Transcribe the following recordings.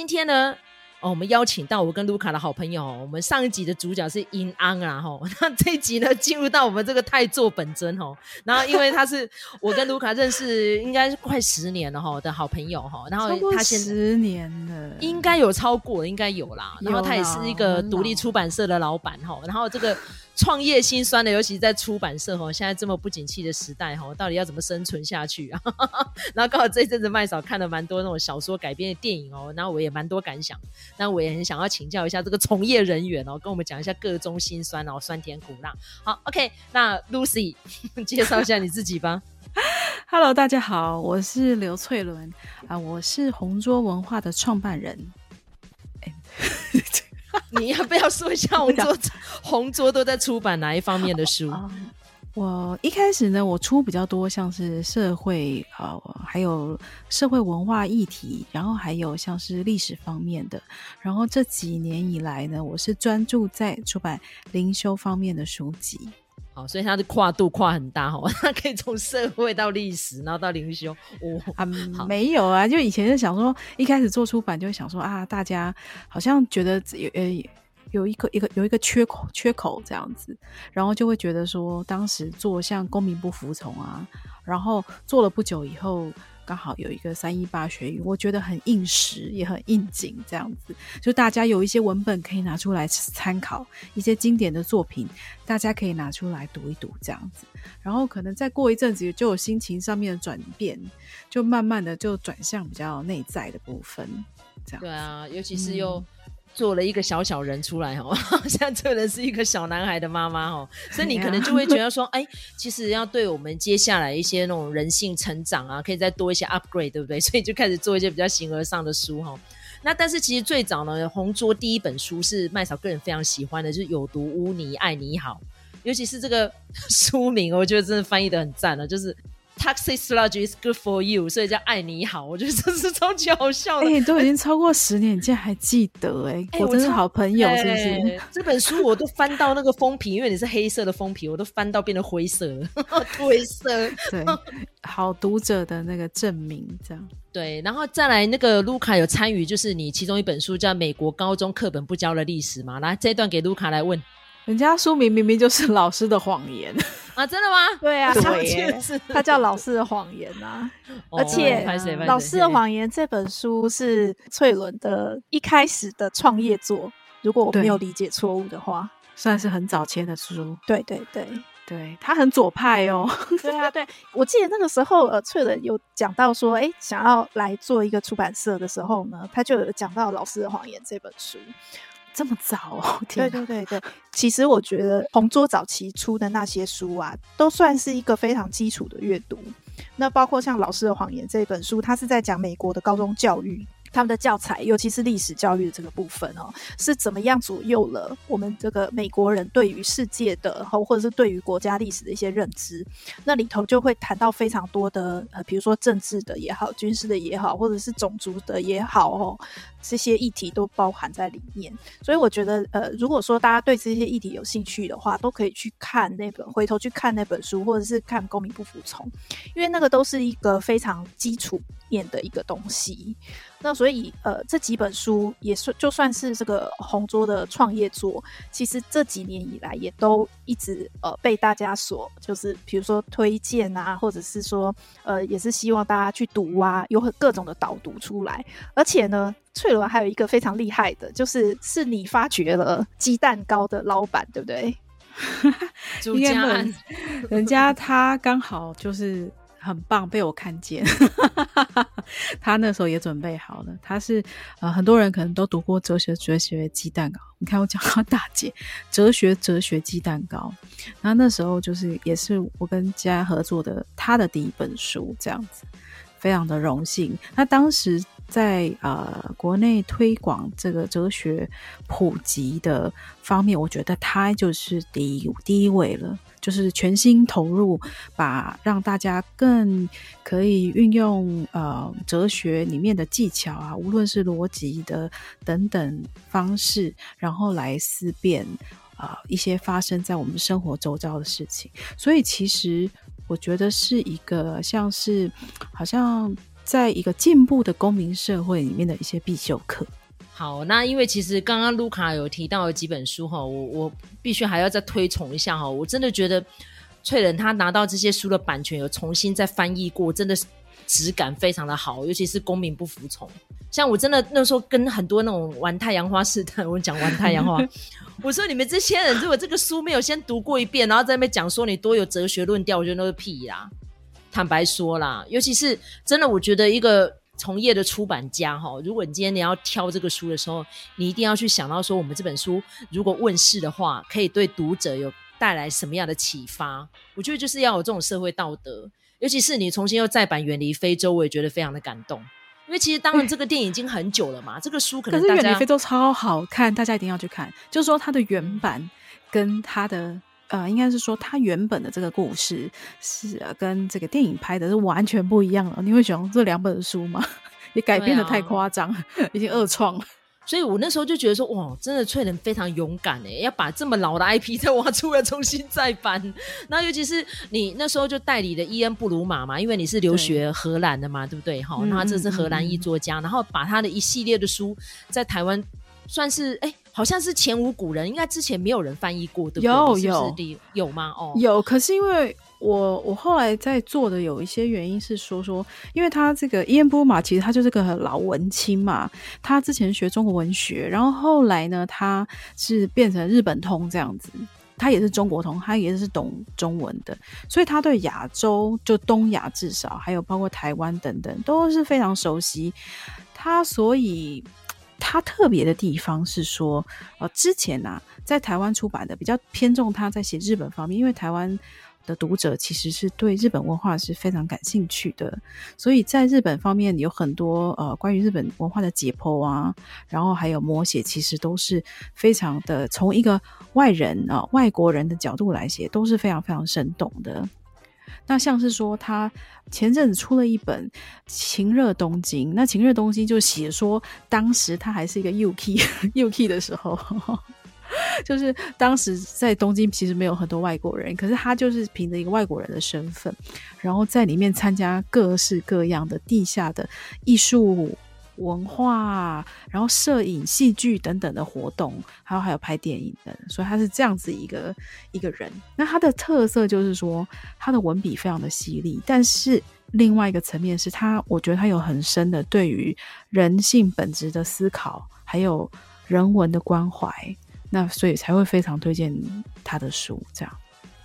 今天呢，哦，我们邀请到我跟卢卡的好朋友，我们上一集的主角是银安啊，吼，那这一集呢，进入到我们这个太座本尊吼，然后因为他是我跟卢卡认识应该是快十年了吼的好朋友吼，然后他十年了，应该有超过，应该有啦，然后他也是一个独立出版社的老板吼，然后这个。创业心酸的，尤其在出版社哈，现在这么不景气的时代哈，到底要怎么生存下去啊？然后刚好这一阵子麦嫂看了蛮多那种小说改编的电影哦，然后我也蛮多感想，那我也很想要请教一下这个从业人员哦，跟我们讲一下各中心酸哦，酸甜苦辣。好，OK，那 Lucy 介绍一下你自己吧。Hello，大家好，我是刘翠伦啊，我是红桌文化的创办人。你要不要说一下红桌红桌都在出版哪一方面的书？我一开始呢，我出比较多像是社会呃，还有社会文化议题，然后还有像是历史方面的。然后这几年以来呢，我是专注在出版灵修方面的书籍。好，所以它的跨度跨很大哈，它可以从社会到历史，然后到灵修。哦，啊，没有啊，就以前就想说，一开始做出版就会想说啊，大家好像觉得有呃有一个一个有一个缺口缺口这样子，然后就会觉得说，当时做像公民不服从啊，然后做了不久以后。刚好有一个三一八学运，我觉得很应时，也很应景，这样子，就大家有一些文本可以拿出来参考，一些经典的作品，大家可以拿出来读一读，这样子，然后可能再过一阵子，就有心情上面的转变，就慢慢的就转向比较内在的部分，这样。对啊，尤其是又。嗯做了一个小小人出来哦，现在这个人是一个小男孩的妈妈哦，所以你可能就会觉得说，哎，其实要对我们接下来一些那种人性成长啊，可以再多一些 upgrade，对不对？所以就开始做一些比较形而上的书哈。那但是其实最早呢，红桌第一本书是麦嫂个人非常喜欢的，就是有毒污泥爱你好，尤其是这个书名，我觉得真的翻译的很赞了，就是。Toxic sludge is good for you，所以叫爱你好，我觉得这是超级好笑的。哎、欸，都已经超过十年，你竟然还记得、欸？哎、欸，我真是好朋友，是不是、欸？这本书我都翻到那个封皮，因为你是黑色的封皮，我都翻到变得灰色了，灰色。对，好读者的那个证明，这样。对，然后再来那个卢卡有参与，就是你其中一本书叫《美国高中课本不教的历史》嘛？来，这一段给卢卡来问。人家书名明明就是《老师的谎言》啊，真的吗？对啊，对，他叫《老师的谎言》啊。而且，《老师的谎言》这本书是翠伦的一开始的创业作，如果我没有理解错误的话，算是很早前的书。对对对对，他很左派哦。对啊，对，我记得那个时候，呃，翠伦有讲到说，哎，想要来做一个出版社的时候呢，他就有讲到《老师的谎言》这本书。这么早哦？对对对对，其实我觉得红桌早期出的那些书啊，都算是一个非常基础的阅读。那包括像《老师的谎言》这本书，它是在讲美国的高中教育。他们的教材，尤其是历史教育的这个部分哦，是怎么样左右了我们这个美国人对于世界的，或者是对于国家历史的一些认知？那里头就会谈到非常多的，呃，比如说政治的也好，军事的也好，或者是种族的也好，哦，这些议题都包含在里面。所以我觉得，呃，如果说大家对这些议题有兴趣的话，都可以去看那本，回头去看那本书，或者是看《公民不服从》，因为那个都是一个非常基础面的一个东西。那所以，呃，这几本书也算就算是这个红桌的创业作，其实这几年以来也都一直呃被大家所就是比如说推荐啊，或者是说呃也是希望大家去读啊，有很各种的导读出来。而且呢，粹伦还有一个非常厉害的，就是是你发掘了鸡蛋糕的老板，对不对？朱家安，人家他刚好就是。很棒，被我看见。他那时候也准备好了。他是呃，很多人可能都读过哲学，哲学鸡蛋糕。你看我讲到大姐，哲学，哲学鸡蛋糕。然后那时候就是也是我跟家合作的他的第一本书，这样子，非常的荣幸。他当时在呃国内推广这个哲学普及的方面，我觉得他就是第一第一位了。就是全心投入，把让大家更可以运用呃哲学里面的技巧啊，无论是逻辑的等等方式，然后来思辨啊、呃、一些发生在我们生活周遭的事情。所以其实我觉得是一个像是好像在一个进步的公民社会里面的一些必修课。好，那因为其实刚刚卢卡有提到的几本书哈，我我必须还要再推崇一下哈，我真的觉得翠人他拿到这些书的版权有重新再翻译过，真的是质感非常的好，尤其是公民不服从。像我真的那时候跟很多那种玩太阳花似的，我讲玩太阳花，我说你们这些人如果这个书没有先读过一遍，然后在那边讲说你多有哲学论调，我觉得那是屁啦。坦白说啦，尤其是真的，我觉得一个。从业的出版家哈，如果你今天你要挑这个书的时候，你一定要去想到说，我们这本书如果问世的话，可以对读者有带来什么样的启发？我觉得就是要有这种社会道德，尤其是你重新又再版《远离非洲》，我也觉得非常的感动。因为其实当然这个电影已经很久了嘛，欸、这个书可能大家可是《远离非洲》超好看，大家一定要去看。就是说它的原版跟它的呃，应该是说他原本的这个故事是、啊、跟这个电影拍的是完全不一样了。你会喜欢这两本书吗？也改编的太夸张，啊、已经二创了。所以我那时候就觉得说，哇，真的萃仁非常勇敢哎，要把这么老的 IP 再挖出来重新再版。那尤其是你那时候就代理的伊恩布鲁马嘛，因为你是留学荷兰的嘛，对，对不对？哈，那这是荷兰裔作家，然后把他的一系列的书在台湾算是哎。好像是前无古人，应该之前没有人翻译过，对不对？有有有吗？哦，有。可是因为我我后来在做的有一些原因是说说，因为他这个伊恩波马其实他就是个很老文青嘛，他之前学中国文学，然后后来呢，他是变成日本通这样子，他也是中国通，他也是懂中文的，所以他对亚洲就东亚至少还有包括台湾等等都是非常熟悉，他所以。他特别的地方是说，呃，之前啊，在台湾出版的比较偏重他在写日本方面，因为台湾的读者其实是对日本文化是非常感兴趣的，所以在日本方面有很多呃关于日本文化的解剖啊，然后还有摹写，其实都是非常的从一个外人啊、外国人的角度来写，都是非常非常生动的。那像是说，他前阵子出了一本《情热东京》，那《情热东京》就写说，当时他还是一个 UK UK 的时候，就是当时在东京其实没有很多外国人，可是他就是凭着一个外国人的身份，然后在里面参加各式各样的地下的艺术。文化，然后摄影、戏剧等等的活动，还有还有拍电影的，所以他是这样子一个一个人。那他的特色就是说，他的文笔非常的犀利，但是另外一个层面是他，我觉得他有很深的对于人性本质的思考，还有人文的关怀。那所以才会非常推荐他的书。这样，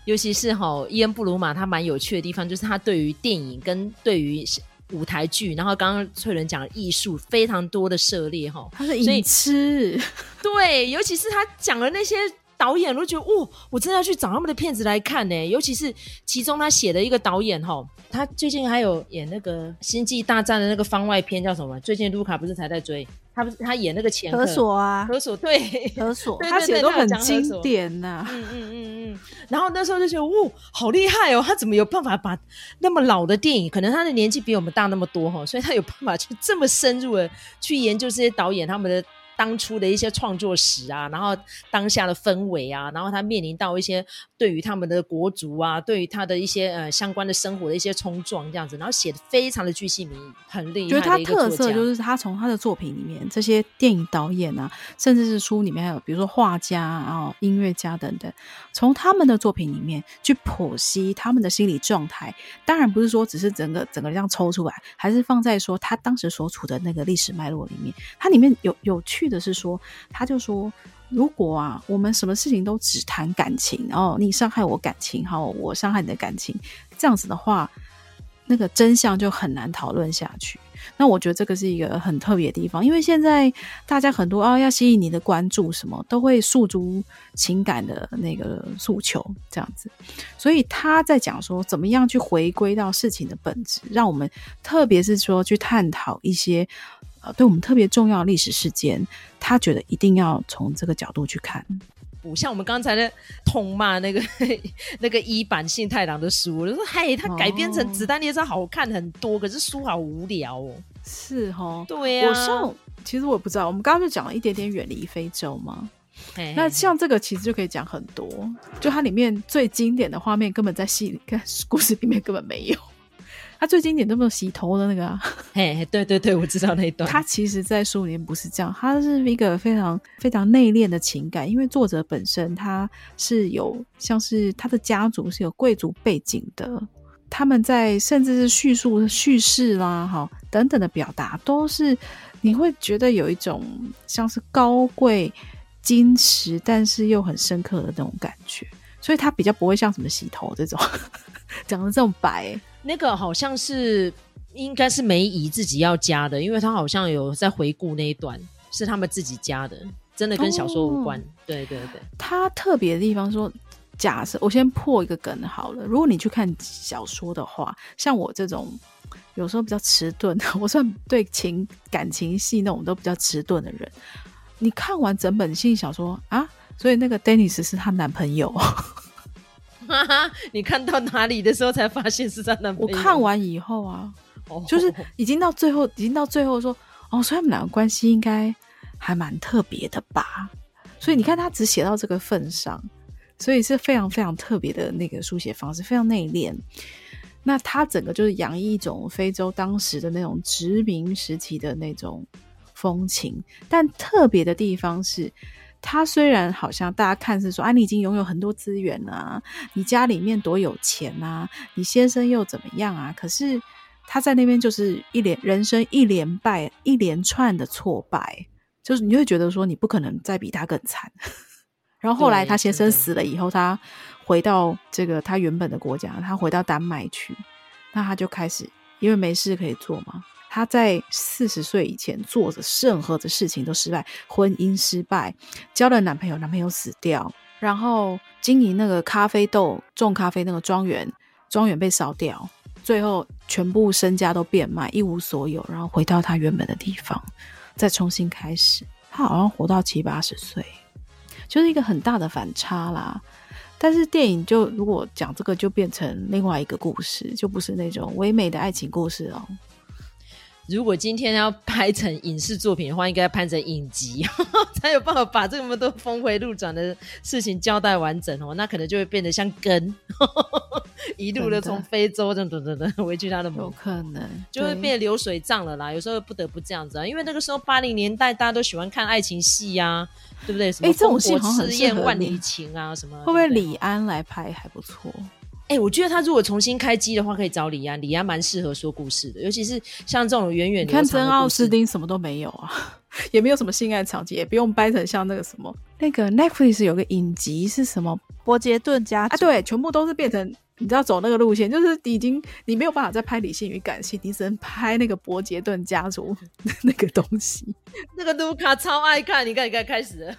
尤其是哈伊恩布鲁马，他蛮有趣的地方就是他对于电影跟对于。舞台剧，然后刚刚翠伦讲的艺术非常多的涉猎哈，他是影痴，对，尤其是他讲的那些导演，我都觉得哦，我真的要去找他们的片子来看呢。尤其是其中他写的一个导演哈，他最近还有演那个《星际大战》的那个番外篇叫什么？最近卢卡不是才在追？他不是他演那个前何所啊，何所 对，何所，他写的都很经典呐、啊。嗯嗯嗯嗯。然后那时候就觉得，哇，好厉害哦！他怎么有办法把那么老的电影，可能他的年纪比我们大那么多哈，所以他有办法去这么深入的去研究这些导演他们的。当初的一些创作史啊，然后当下的氛围啊，然后他面临到一些对于他们的国族啊，对于他的一些呃相关的生活的一些冲撞这样子，然后写的非常的具细靡遗，很厉害。觉得他特色就是他从他的作品里面，这些电影导演啊，甚至是书里面还有比如说画家啊、音乐家等等，从他们的作品里面去剖析他们的心理状态。当然不是说只是整个整个这样抽出来，还是放在说他当时所处的那个历史脉络里面，它里面有有趣的是说，他就说，如果啊，我们什么事情都只谈感情，然后你伤害我感情，好，我伤害你的感情，这样子的话，那个真相就很难讨论下去。那我觉得这个是一个很特别的地方，因为现在大家很多啊，要吸引你的关注，什么都会诉诸情感的那个诉求，这样子。所以他在讲说，怎么样去回归到事情的本质，让我们特别是说去探讨一些。对我们特别重要的历史事件，他觉得一定要从这个角度去看，不像我们刚才的痛骂那个 那个一版信太郎的书，我就说嘿，他改编成子弹列车好看很多，哦，可是书好无聊哦。是哦，对呀，啊。我上其实我也不知道，我们刚刚就讲了一点点远离非洲嘛。那像这个其实就可以讲很多，就它里面最经典的画面根本在戏里跟故事里面根本没有。他最经典都没有洗头的那个啊，嘿，对对对，我知道那一段。他其实，在书里面不是这样，他是一个非常非常内敛的情感，因为作者本身他是有像是他的家族是有贵族背景的，他们在甚至是叙述叙事啦，哈等等的表达，都是你会觉得有一种像是高贵矜持，但是又很深刻的那种感觉，所以他比较不会像什么洗头这种 讲的这种白。那个好像是应该是梅姨自己要加的，因为她好像有在回顾那一段是他们自己加的，真的跟小说无关。哦、对对对，他特别的地方说，假设我先破一个梗好了，如果你去看小说的话，像我这种有时候比较迟钝，我算对情感情戏那种都比较迟钝的人，你看完整本性小说啊，所以那个 Dennis 是她男朋友。哈哈，你看到哪里的时候才发现是他男朋友？我看完以后啊，oh. 就是已经到最后，已经到最后说，哦，所以他们两个关系应该还蛮特别的吧？所以你看他只写到这个份上，所以是非常非常特别的那个书写方式，非常内敛。那他整个就是洋溢一种非洲当时的那种殖民时期的那种风情，但特别的地方是。他虽然好像大家看是说啊，你已经拥有很多资源了啊，你家里面多有钱啊，你先生又怎么样啊？可是他在那边就是一连人生一连败，一连串的挫败，就是你会觉得说你不可能再比他更惨。然后后来他先生死了以后，他回到这个他原本的国家，他回到丹麦去，那他就开始因为没事可以做嘛。她在四十岁以前做的任何的事情都失败，婚姻失败，交了男朋友，男朋友死掉，然后经营那个咖啡豆种咖啡那个庄园，庄园被烧掉，最后全部身家都变卖，一无所有，然后回到她原本的地方，再重新开始。她好像活到七八十岁，就是一个很大的反差啦。但是电影就如果讲这个，就变成另外一个故事，就不是那种唯美的爱情故事哦。如果今天要拍成影视作品的话，应该要拍成影集，才有办法把这么多峰回路转的事情交代完整哦。那可能就会变得像根，一路的从非洲等等等等回去他的母，有可能就会变流水账了啦。有时候不得不这样子啊，因为那个时候八零年代大家都喜欢看爱情戏呀、啊，对不对？什么烽火赤焰万里情啊，什么会不会李安来拍还不错？哎、欸，我觉得他如果重新开机的话，可以找李安。李安蛮适合说故事的，尤其是像这种远远。你看真奥斯汀什么都没有啊，也没有什么性爱场景，也不用掰成像那个什么那个 Netflix 有个影集是什么伯杰顿家族啊，对，全部都是变成你知道走那个路线，就是已经你没有办法再拍理性与感性，你只能拍那个伯杰顿家族 那个东西。那个卢卡超爱看，你看，你看，开始了。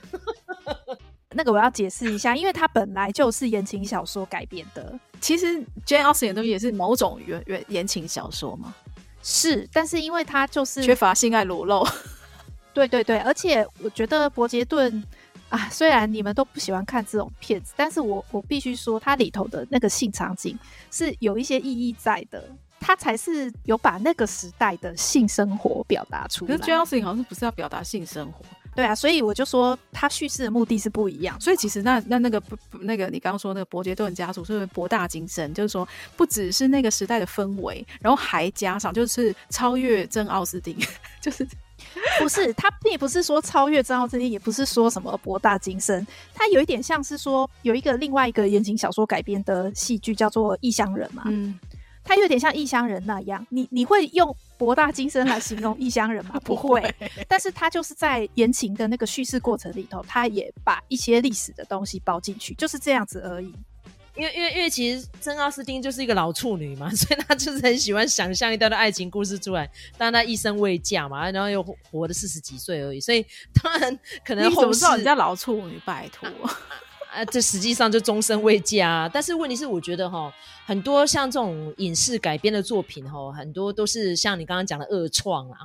那个我要解释一下，因为它本来就是言情小说改编的。其实 Jane Austen 的东西也是某种言言言情小说嘛，是，但是因为它就是缺乏性爱裸露。对对对，而且我觉得伯杰顿啊，虽然你们都不喜欢看这种片子，但是我我必须说，它里头的那个性场景是有一些意义在的，它才是有把那个时代的性生活表达出来。可是 Jane Austen 好像是不是要表达性生活？对啊，所以我就说他叙事的目的是不一样。所以其实那那那个不那个你刚刚说那个伯爵顿家族是不是博大精深？就是说不只是那个时代的氛围，然后还加上就是超越真奥斯汀，就是不是他并不是说超越真奥斯汀，也不是说什么博大精深，他有一点像是说有一个另外一个言情小说改编的戏剧叫做《异乡人》嘛，嗯。他有点像异乡人那样，你你会用博大精深来形容异乡人吗？不会，但是他就是在言情的那个叙事过程里头，他也把一些历史的东西包进去，就是这样子而已。因为因为因为其实珍奥斯汀就是一个老处女嘛，所以他就是很喜欢想象一段的爱情故事出来，但他一生未嫁嘛，然后又活了四十几岁而已，所以当然可能。你怎么知道人家老处女？拜托。啊，这实际上就终身未嫁啊。但是问题是，我觉得哈，很多像这种影视改编的作品哈，很多都是像你刚刚讲的恶创啊。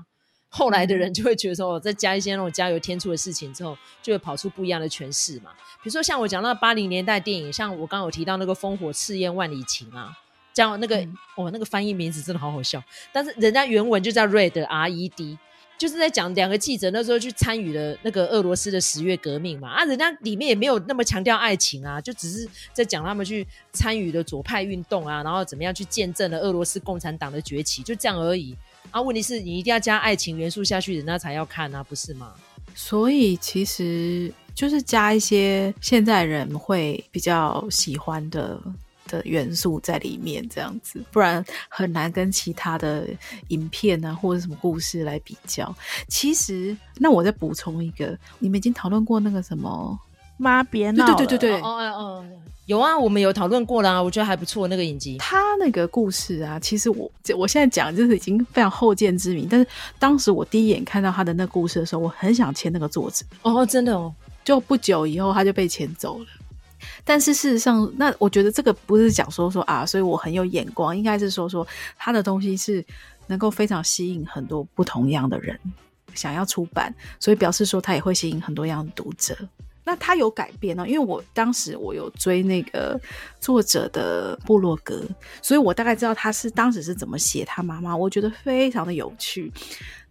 后来的人就会觉得说，我再加一些那种加油添醋的事情之后，就会跑出不一样的诠释嘛。比如说像我讲到八零年代电影，像我刚刚有提到那个《烽火赤焰万里情》啊，叫那个、嗯、哦，那个翻译名字真的好好笑。但是人家原文就叫 Red R E D。就是在讲两个记者那时候去参与了那个俄罗斯的十月革命嘛，啊，人家里面也没有那么强调爱情啊，就只是在讲他们去参与了左派运动啊，然后怎么样去见证了俄罗斯共产党的崛起，就这样而已。啊，问题是你一定要加爱情元素下去，人家才要看啊，不是吗？所以其实就是加一些现在人会比较喜欢的。的元素在里面，这样子，不然很难跟其他的影片啊或者什么故事来比较。其实，那我再补充一个，你们已经讨论过那个什么妈别闹？对对对对对，哦哦哦，有啊，我们有讨论过啦，我觉得还不错那个影集。他那个故事啊，其实我我现在讲就是已经非常后见之明，但是当时我第一眼看到他的那个故事的时候，我很想签那个作者。哦，真的哦，就不久以后他就被签走了。但是事实上，那我觉得这个不是讲说说啊，所以我很有眼光，应该是说说他的东西是能够非常吸引很多不同样的人想要出版，所以表示说他也会吸引很多样的读者。那他有改变呢？因为我当时我有追那个作者的部落格，所以我大概知道他是当时是怎么写他妈妈，我觉得非常的有趣。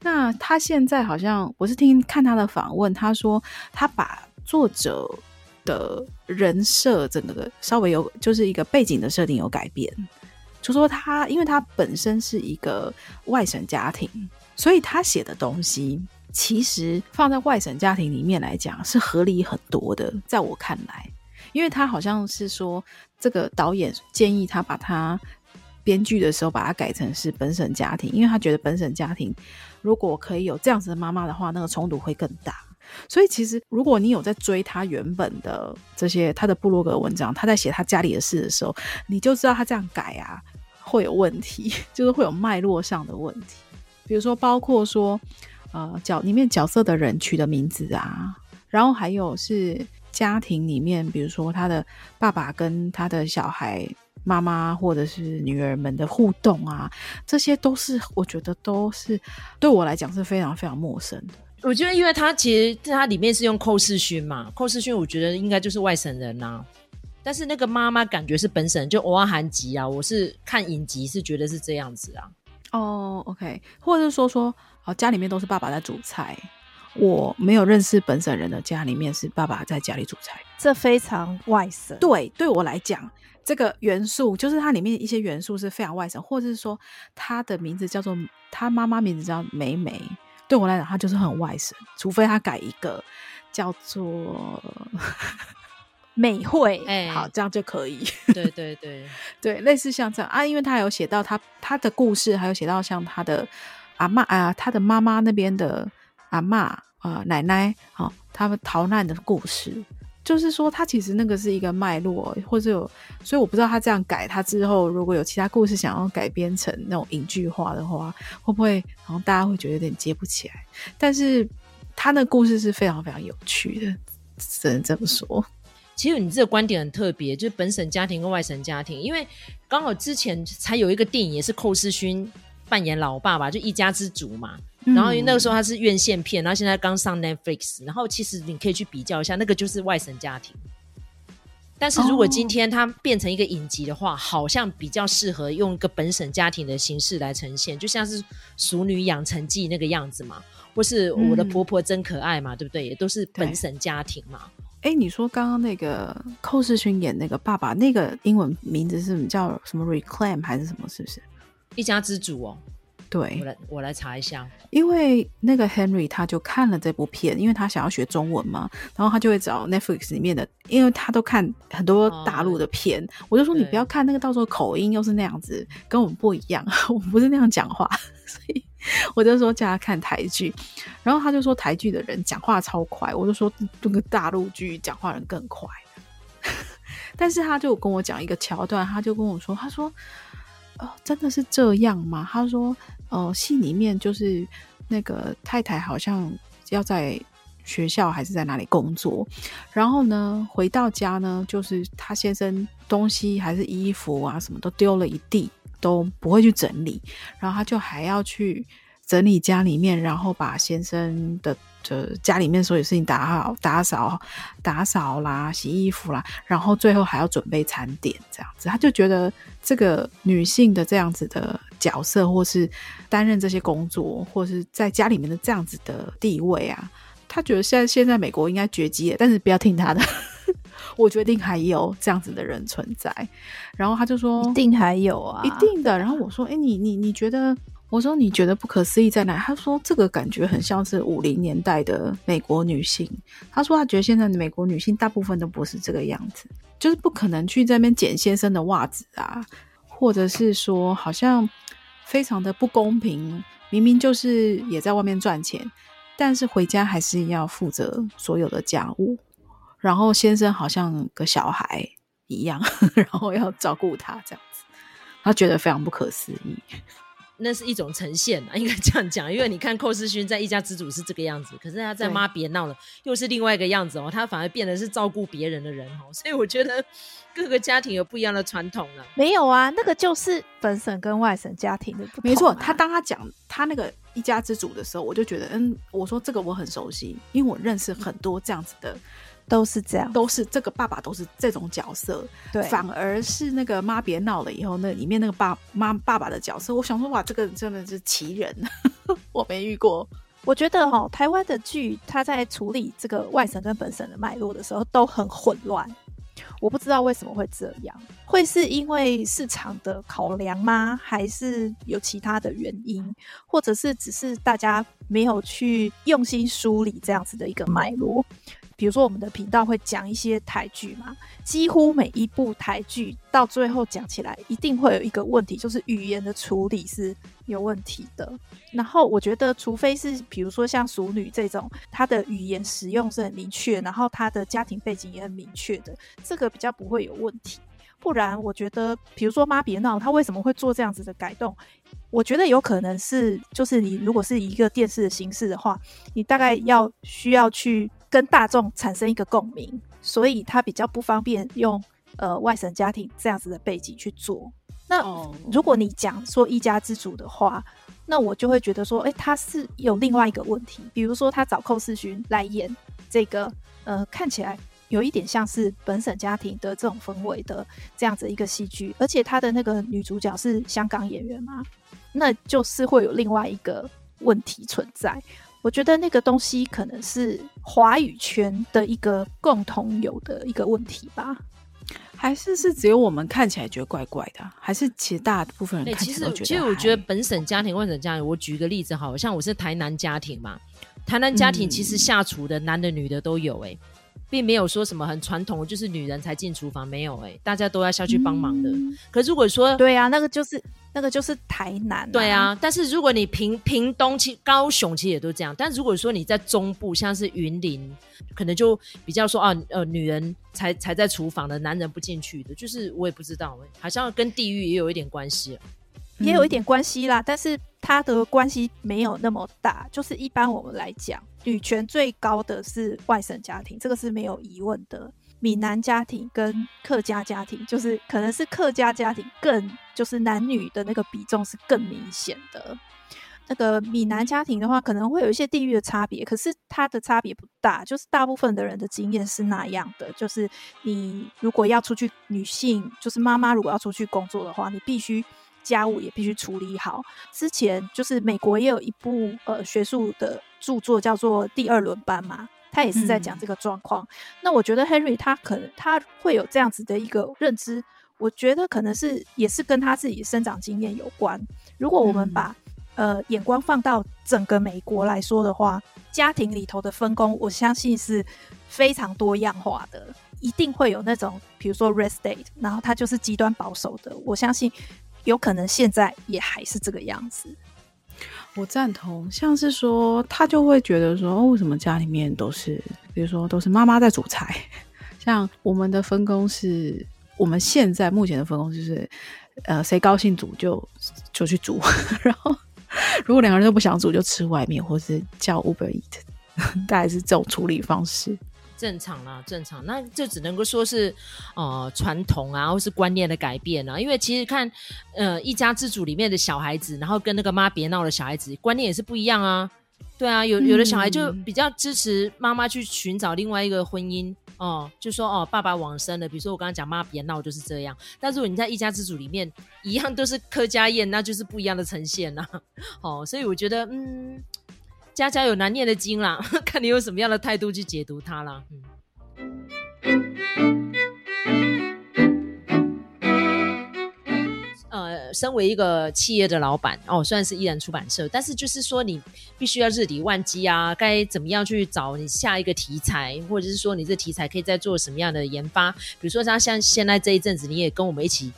那他现在好像我是听看他的访问，他说他把作者。的人设整个的稍微有就是一个背景的设定有改变，就说他因为他本身是一个外省家庭，所以他写的东西其实放在外省家庭里面来讲是合理很多的。在我看来，因为他好像是说这个导演建议他把他编剧的时候把它改成是本省家庭，因为他觉得本省家庭如果可以有这样子的妈妈的话，那个冲突会更大。所以其实，如果你有在追他原本的这些他的部落格文章，他在写他家里的事的时候，你就知道他这样改啊会有问题，就是会有脉络上的问题。比如说，包括说，呃，角里面角色的人取的名字啊，然后还有是家庭里面，比如说他的爸爸跟他的小孩、妈妈或者是女儿们的互动啊，这些都是我觉得都是对我来讲是非常非常陌生的。我觉得，因为他其实他里面是用寇世勋嘛，寇世勋我觉得应该就是外省人呐、啊，但是那个妈妈感觉是本省人，就偶尔韩籍啊。我是看影集是觉得是这样子啊。哦、oh，OK，或者是说说，好，家里面都是爸爸在煮菜，我没有认识本省人的家里面是爸爸在家里煮菜，这非常外省。对，对我来讲，这个元素就是它里面一些元素是非常外省，或者是说他的名字叫做他妈妈名字叫美美。对我来讲，他就是很外省，除非他改一个叫做美惠，哎，好，这样就可以。对对对 对，类似像这样啊，因为他有写到他他的故事，还有写到像他的阿妈啊，他的妈妈那边的阿妈啊、呃、奶奶，好、哦，他们逃难的故事。就是说，他其实那个是一个脉络，或者有，所以我不知道他这样改，他之后如果有其他故事想要改编成那种影剧化的话，会不会然后大家会觉得有点接不起来？但是他那故事是非常非常有趣的，只能这么说。其实你这个观点很特别，就是本省家庭跟外省家庭，因为刚好之前才有一个电影，也是寇世勋扮演老爸爸，就一家之主嘛。然后因为那个时候他是院线片，然后现在刚上 Netflix，然后其实你可以去比较一下，那个就是外省家庭。但是如果今天它变成一个影集的话，好像比较适合用一个本省家庭的形式来呈现，就像是《熟女养成记》那个样子嘛，或是我的婆婆真可爱嘛，嗯、对不对？也都是本省家庭嘛。哎，你说刚刚那个寇世勋演那个爸爸，那个英文名字是叫什么？Reclaim 还是什么？是不是一家之主哦？对，我来我来查一下，因为那个 Henry 他就看了这部片，因为他想要学中文嘛，然后他就会找 Netflix 里面的，因为他都看很多大陆的片，哦、我就说你不要看那个，到时候口音又是那样子，跟我们不一样，我们不是那样讲话，所以我就说叫他看台剧，然后他就说台剧的人讲话超快，我就说这个大陆剧讲话人更快，但是他就跟我讲一个桥段，他就跟我说，他说。真的是这样吗？他说，呃，戏里面就是那个太太好像要在学校还是在哪里工作，然后呢，回到家呢，就是他先生东西还是衣服啊，什么都丢了一地，都不会去整理，然后他就还要去整理家里面，然后把先生的的家里面所有事情打好、打扫、打扫啦、洗衣服啦，然后最后还要准备餐点，这样子，他就觉得这个女性的这样子的角色，或是担任这些工作，或是在家里面的这样子的地位啊，他觉得现在现在美国应该绝迹了，但是不要听他的。我决定还有这样子的人存在，然后他就说一定还有啊，一定的。然后我说，哎，你你你觉得？我说你觉得不可思议在哪？他说这个感觉很像是五零年代的美国女性。他说他觉得现在的美国女性大部分都不是这个样子，就是不可能去这边捡先生的袜子啊，或者是说好像非常的不公平，明明就是也在外面赚钱，但是回家还是要负责所有的家务。然后先生好像个小孩一样，然后要照顾他这样子，他觉得非常不可思议。那是一种呈现啊，应该这样讲，因为你看寇世勋在《一家之主》是这个样子，可是他在《妈别闹了》又是另外一个样子哦，他反而变得是照顾别人的人哦，所以我觉得各个家庭有不一样的传统啊。没有啊，那个就是本省跟外省家庭的不同啊。没错，他当他讲他那个一家之主的时候，我就觉得，嗯，我说这个我很熟悉，因为我认识很多这样子的。都是这样，都是这个爸爸都是这种角色，对，反而是那个妈别闹了以后，那里面那个爸妈爸爸的角色，我想说哇，这个真的是奇人，我没遇过。我觉得哈，台湾的剧他在处理这个外省跟本省的脉络的时候都很混乱，我不知道为什么会这样，会是因为市场的考量吗？还是有其他的原因，或者是只是大家没有去用心梳理这样子的一个脉络？比如说，我们的频道会讲一些台剧嘛，几乎每一部台剧到最后讲起来，一定会有一个问题，就是语言的处理是有问题的。然后我觉得，除非是比如说像《淑女》这种，她的语言使用是很明确，然后她的家庭背景也很明确的，这个比较不会有问题。不然，我觉得，比如说《妈别闹》，她为什么会做这样子的改动？我觉得有可能是，就是你如果是一个电视的形式的话，你大概要需要去。跟大众产生一个共鸣，所以他比较不方便用呃外省家庭这样子的背景去做。那如果你讲说一家之主的话，那我就会觉得说，诶、欸，他是有另外一个问题，比如说他找寇世勋来演这个，呃，看起来有一点像是本省家庭的这种氛围的这样子一个戏剧，而且他的那个女主角是香港演员嘛，那就是会有另外一个问题存在。我觉得那个东西可能是华语圈的一个共同有的一个问题吧，还是是只有我们看起来觉得怪怪的，还是其实大部分人看起来都觉得、欸？其实，其实我觉得本省家庭、外省家庭，我举个例子，好像我是台南家庭嘛，台南家庭其实下厨的男的、女的都有、欸，哎、嗯，并没有说什么很传统，就是女人才进厨房，没有、欸，哎，大家都要下去帮忙的。嗯、可如果说，对啊，那个就是。那个就是台南、啊，对啊。但是如果你屏屏东、其高雄其实也都这样。但如果说你在中部，像是云林，可能就比较说啊，呃，女人才才在厨房的，男人不进去的，就是我也不知道，好像跟地域也有一点关系，也有一点关系啦。嗯、但是它的关系没有那么大。就是一般我们来讲，女权最高的是外省家庭，这个是没有疑问的。闽南家庭跟客家家庭，就是可能是客家家庭更就是男女的那个比重是更明显的。那个闽南家庭的话，可能会有一些地域的差别，可是它的差别不大。就是大部分的人的经验是那样的，就是你如果要出去，女性就是妈妈如果要出去工作的话，你必须家务也必须处理好。之前就是美国也有一部呃学术的著作叫做《第二轮班》嘛。他也是在讲这个状况，嗯、那我觉得 Henry 他可能他会有这样子的一个认知，我觉得可能是也是跟他自己的生长经验有关。如果我们把、嗯、呃眼光放到整个美国来说的话，家庭里头的分工，我相信是非常多样化的，一定会有那种比如说 Red State，然后他就是极端保守的，我相信有可能现在也还是这个样子。我赞同，像是说他就会觉得说，哦，为什么家里面都是，比如说都是妈妈在煮菜，像我们的分工是，我们现在目前的分工就是，呃，谁高兴煮就就去煮，然后如果两个人都不想煮，就吃外面或是叫 Uber Eat，大概是这种处理方式。正常啦，正常。那就只能够说是呃传统啊，或是观念的改变啊。因为其实看呃一家之主里面的小孩子，然后跟那个妈别闹的小孩子观念也是不一样啊。对啊，有有的小孩就比较支持妈妈去寻找另外一个婚姻哦、呃，就说哦爸爸往生了，比如说我刚刚讲妈别闹就是这样。但是如果你在一家之主里面一样都是客家宴，那就是不一样的呈现呐。哦，所以我觉得嗯，家家有难念的经啦，看你用什么样的态度去解读它啦。嗯。身为一个企业的老板哦，虽然是一人出版社，但是就是说你必须要日理万机啊，该怎么样去找你下一个题材，或者是说你这题材可以再做什么样的研发？比如说像像现在这一阵子，你也跟我们一起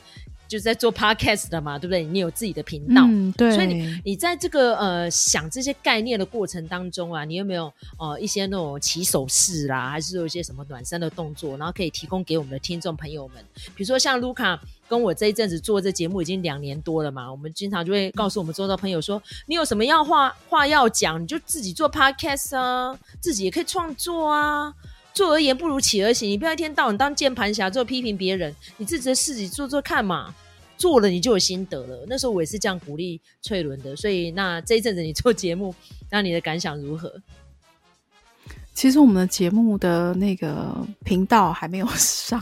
就是在做 podcast 的嘛，对不对？你有自己的频道，嗯，对。所以你你在这个呃想这些概念的过程当中啊，你有没有呃一些那种起手式啦，还是有一些什么暖身的动作，然后可以提供给我们的听众朋友们？比如说像卢卡。跟我这一阵子做这节目已经两年多了嘛，我们经常就会告诉我们周遭朋友说，你有什么要话话要讲，你就自己做 podcast 啊，自己也可以创作啊。做而言不如起而行，你不要一天到晚当键盘侠，做批评别人，你自己的事情做做看嘛。做了你就有心得了。那时候我也是这样鼓励翠伦的，所以那这一阵子你做节目，那你的感想如何？其实我们的节目的那个频道还没有上，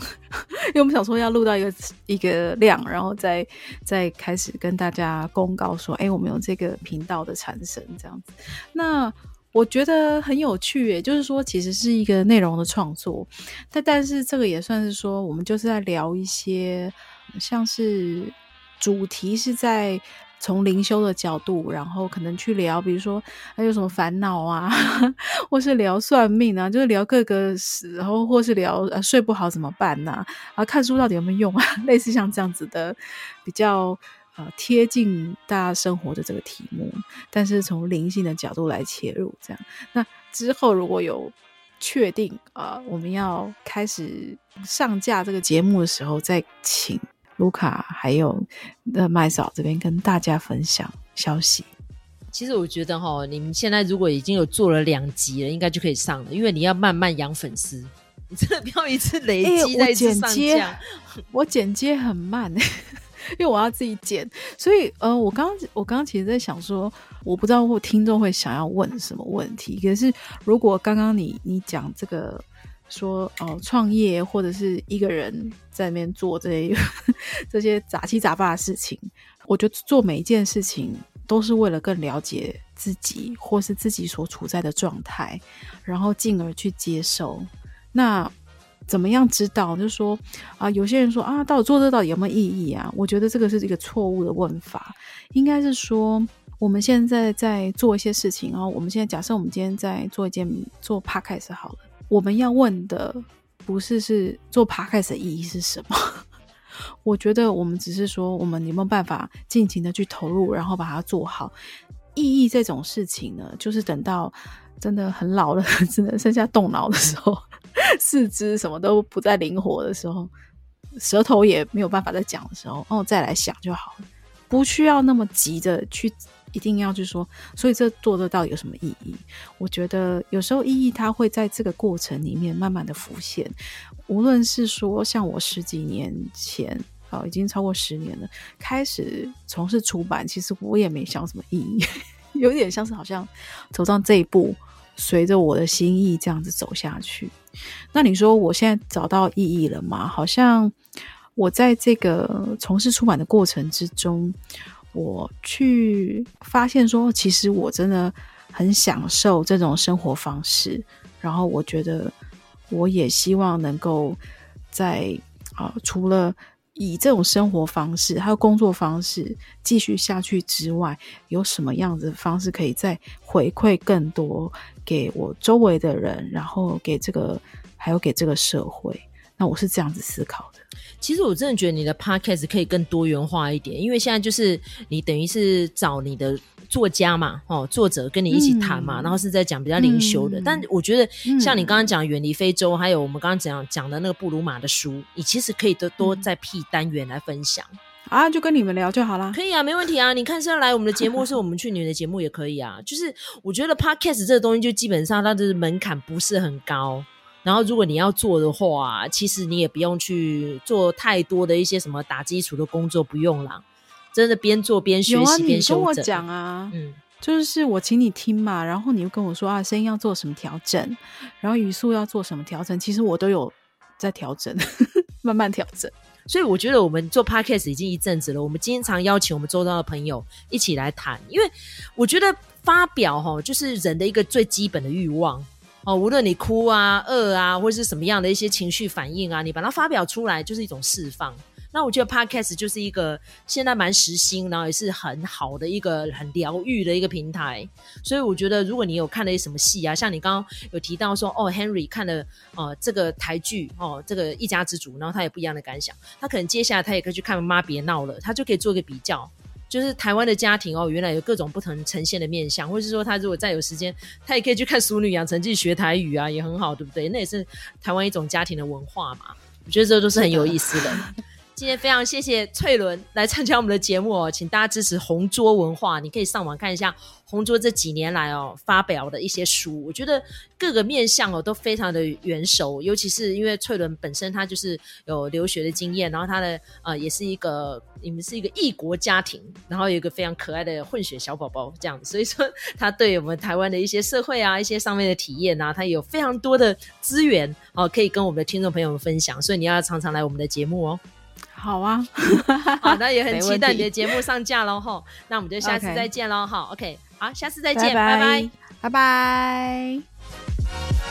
因为我们想说要录到一个一个量，然后再再开始跟大家公告说，哎，我们有这个频道的产生这样子。那我觉得很有趣，也就是说，其实是一个内容的创作，但但是这个也算是说，我们就是在聊一些像是主题是在。从灵修的角度，然后可能去聊，比如说还有什么烦恼啊，或是聊算命啊，就是聊各个时候，或是聊睡不好怎么办呐？啊，啊，看书到底有没有用啊？类似像这样子的比较呃贴近大家生活的这个题目，但是从灵性的角度来切入，这样。那之后如果有确定啊，呃，我们要开始上架这个节目的时候，再请。卢卡还有那麦嫂这边跟大家分享消息。其实我觉得哈，你们现在如果已经有做了两集了，应该就可以上了，因为你要慢慢养粉丝，你真的不要一次累积在一次上架。我剪接，我剪接很慢，因为我要自己剪，所以呃，我刚刚我刚刚其实在想说，我不知道听众会想要问什么问题，可是如果刚刚你你讲这个。说哦，创业或者是一个人在那边做这些 这些杂七杂八的事情，我觉得做每一件事情都是为了更了解自己，或是自己所处在的状态，然后进而去接受。那怎么样知道？就是说啊，有些人说啊，到底做这到底有没有意义啊？我觉得这个是一个错误的问法，应该是说我们现在在做一些事情，然后我们现在假设我们今天在做一件做 podcast 好了。我们要问的不是是做 podcast 的意义是什么？我觉得我们只是说，我们有没有办法尽情的去投入，然后把它做好。意义这种事情呢，就是等到真的很老了，只能剩下动脑的时候，四肢什么都不再灵活的时候，舌头也没有办法再讲的时候，哦，再来想就好了，不需要那么急着去。一定要去说，所以这做得到有什么意义？我觉得有时候意义它会在这个过程里面慢慢的浮现。无论是说像我十几年前，啊，已经超过十年了，开始从事出版，其实我也没想什么意义，有点像是好像走上这一步，随着我的心意这样子走下去。那你说我现在找到意义了吗？好像我在这个从事出版的过程之中。我去发现说，其实我真的很享受这种生活方式。然后我觉得，我也希望能够在啊，除了以这种生活方式还有工作方式继续下去之外，有什么样子的方式可以再回馈更多给我周围的人，然后给这个还有给这个社会。那我是这样子思考的。其实我真的觉得你的 podcast 可以更多元化一点，因为现在就是你等于是找你的作家嘛，哦，作者跟你一起谈嘛，嗯、然后是在讲比较灵修的。嗯、但我觉得像你刚刚讲远离非洲，嗯、还有我们刚刚讲讲的那个布鲁玛的书，你其实可以多多在 P 单元来分享啊，就跟你们聊就好啦。可以啊，没问题啊。你看是要来我们的节目，是我们去你们的节目也可以啊。就是我觉得 podcast 这个东西，就基本上它的门槛不是很高。然后如果你要做的话，其实你也不用去做太多的一些什么打基础的工作，不用啦。真的边做边学习边修正。你跟我讲啊，嗯，就是我请你听嘛，然后你又跟我说啊，声音要做什么调整，然后语速要做什么调整，其实我都有在调整，慢慢调整。所以我觉得我们做 podcast 已经一阵子了，我们经常邀请我们周遭的朋友一起来谈，因为我觉得发表哦就是人的一个最基本的欲望哦，无论你哭啊、饿啊，或者是什么样的一些情绪反应啊，你把它发表出来就是一种释放。那我觉得 Podcast 就是一个现在蛮时兴，然后也是很好的一个很疗愈的一个平台。所以我觉得，如果你有看了一些什么戏啊，像你刚刚有提到说，哦，Henry 看了呃这个台剧哦，这个一家之主，然后他有不一样的感想，他可能接下来他也可以去看《妈别闹了》，他就可以做一个比较，就是台湾的家庭哦，原来有各种不同呈现的面相，或者是说他如果再有时间，他也可以去看《淑女养成记》学台语啊，也很好，对不对？那也是台湾一种家庭的文化嘛。我觉得这都是很有意思的。今天非常谢谢翠伦来参加我们的节目哦，请大家支持红桌文化。你可以上网看一下红桌这几年来哦发表的一些书，我觉得各个面向哦都非常的圆熟，尤其是因为翠伦本身他就是有留学的经验，然后他的呃也是一个你们是一个异国家庭，然后有一个非常可爱的混血小宝宝这样，所以说他对我们台湾的一些社会啊一些上面的体验啊，他有非常多的资源哦可以跟我们的听众朋友们分享，所以你要常常来我们的节目哦。好啊，好，那也很期待你的节目上架喽 吼，那我们就下次再见喽好，OK，好，下次再见，拜拜，拜拜。